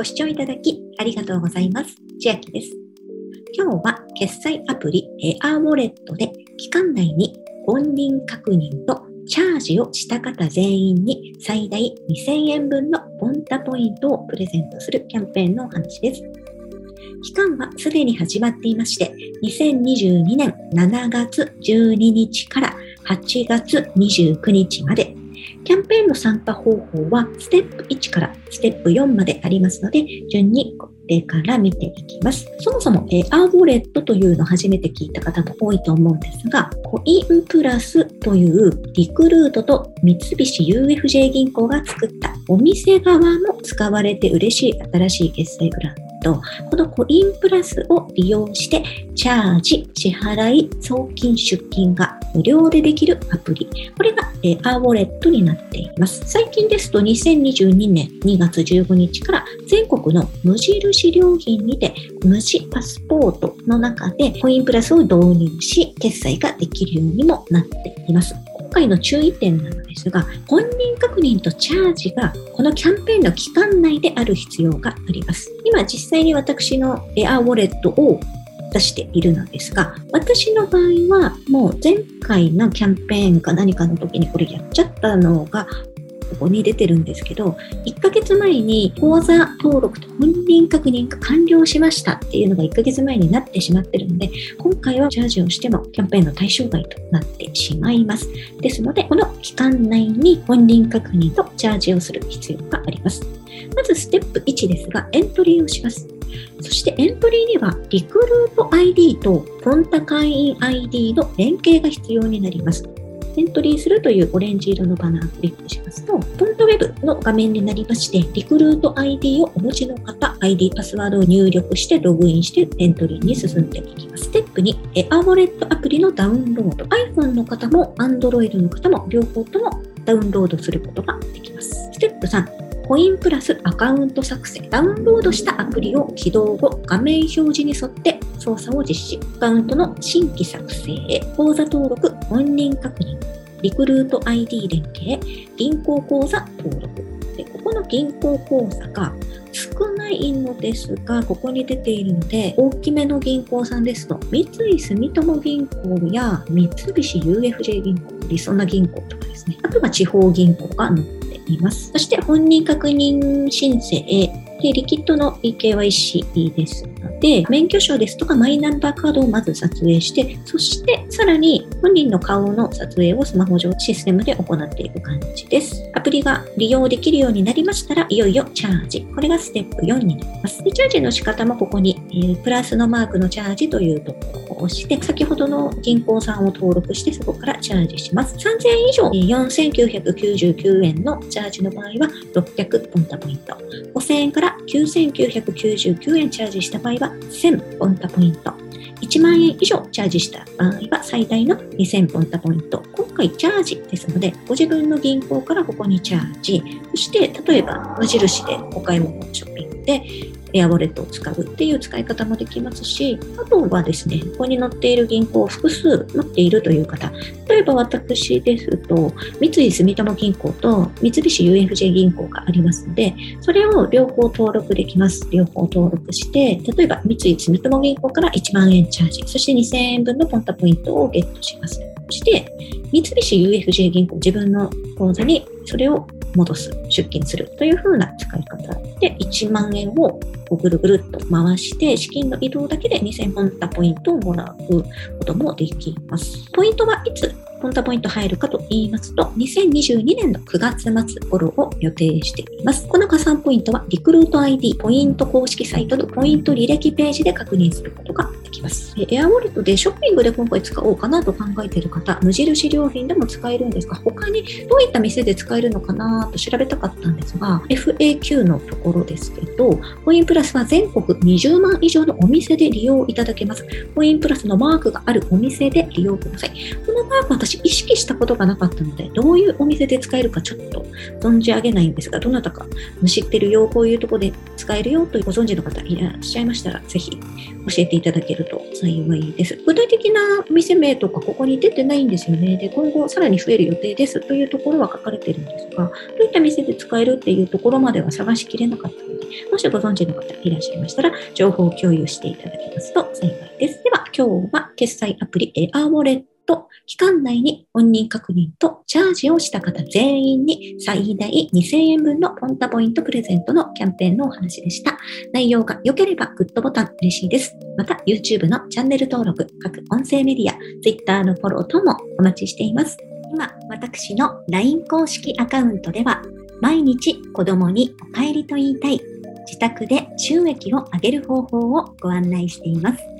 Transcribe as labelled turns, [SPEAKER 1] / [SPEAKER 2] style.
[SPEAKER 1] ご視聴いただきありがとうございます。千秋です。今日は決済アプリエアウォレットで期間内に本人確認とチャージをした方全員に最大2000円分のポンタポイントをプレゼントするキャンペーンのお話です。期間はすでに始まっていまして、2022年7月12日から8月29日までキャンペーンの参加方法はステップ1からステップ4までありますので、順にこれから見ていきます。そもそもエアーウォレットというのを初めて聞いた方も多いと思うんですが、コインプラスというリクルートと三菱 UFJ 銀行が作ったお店側の使われて嬉しい新しい決済ブランこのコインプラスを利用して、チャージ、支払い、送金、出金が無料でできるアプリ。これがエアウォレットになっています。最近ですと2022年2月15日から全国の無印良品にて無地パスポートの中でコインプラスを導入し決済ができるようにもなっています。今回の注意点なのですが、本人確認とチャージがこのキャンペーンの期間内である必要があります。今実際に私のエアウォレットを出しているのですが、私の場合はもう前回のキャンペーンか何かの時にこれやっちゃったのがここに出てるんですけど、1ヶ月前に口座登録と本人確認が完了しましたっていうのが1ヶ月前になってしまってるので、今回はチャージをしてもキャンペーンの対象外となってしまいます。ですので、この期間内に本人確認とチャージをする必要があります。まずステップ1ですが、エントリーをします。そしてエントリーにはリクルート ID とポンタ会員 ID の連携が必要になります。エントリーするというオレンジ色のバナーをクリックしますと、ポントウェブの画面になりまして、リクルート ID をお持ちの方、ID、パスワードを入力してログインしてエントリーに進んでいきます。ステップ2、エアウォレットアプリのダウンロード。iPhone の方も Android の方も両方ともダウンロードすることができます。ステップ3、コインプラスアカウント作成。ダウンロードしたアプリを起動後、画面表示に沿って操作を実施。アカウントの新規作成、口座登録、本人確認、リクルート ID 連携、銀行口座登録。でここの銀行口座が少ないのですが、ここに出ているので、大きめの銀行さんですと、三井住友銀行や三菱 UFJ 銀行、りそな銀行とかですね、あとは地方銀行が載っています。そして本人確認申請で、リキッドの EKYC ですので、免許証ですとかマイナンバーカードをまず撮影して、そしてさらに本人の顔の撮影をスマホ上システムで行っていく感じです。アプリが利用できるようになりましたら、いよいよチャージ。これがステップ4になります。でチャージの仕方もここに、えー、プラスのマークのチャージというところを押して、先ほどの銀行さんを登録して、そこからチャージします。3000円以上、4999円のチャージの場合は600ポンタポイント。5000円から9999円チャージした場合は1000ポンタポイント。1万円以上チャージした場合は最大の2000ポンタポイント。今回チャージですので、ご自分の銀行からここにチャージ、そして例えば無印でお買い物ショッピングでエアウォレットを使うっていう使い方もできますし、あとはですね、ここに載っている銀行を複数持っているという方、えば私ですと、三井住友銀行と三菱 UFJ 銀行がありますので、それを両方登録できます。両方登録して、例えば三井住友銀行から1万円チャージ、そして2000円分のポンタポイントをゲットします。そして、三菱 UFJ 銀行、自分の口座にそれを戻す、出金するという風な使い方で1万円をぐるぐるっと回して資金の移動だけで2000ポンタポイントをもらうこともできます。ポイントはいつポンタポイント入るかと言いますと、2022年の9月末頃を予定しています。この加算ポイントは、リクルート ID ポイント公式サイトのポイント履歴ページで確認することができます。エアウォレットでショッピングで今回使おうかなと考えている方、無印良品でも使えるんですが、他にどういった店で使えるのかなと調べたかったんですが、FAQ のところですけど、コインプラスは全国20万以上のお店で利用いただけます。コインプラスのマークがあるお店で利用ください。このマーク私意識したことがなかったので、どういうお店で使えるかちょっと存じ上げないんですが、どなたか知ってるよ、こういうとこで使えるよというご存知の方いらっしゃいましたら、ぜひ教えていただけるると幸いです。具体的な店名とかここに出てないんですよね。で、今後さらに増える予定ですというところは書かれてるんですが、どういった店で使えるっていうところまでは探しきれなかったので、もしご存知の方いらっしゃいましたら、情報を共有していただけますと幸いです。では、今日は決済アプリエアウォレット期間内に本人確認とチャージをした方全員に最大2000円分のポンタポイントプレゼントのキャンペーンのお話でした。内容が良ければグッドボタン嬉しいです。また YouTube のチャンネル登録、各音声メディア、Twitter のフォロー等もお待ちしています。今、私の LINE 公式アカウントでは毎日子供にお帰りと言いたい自宅で収益を上げる方法をご案内しています。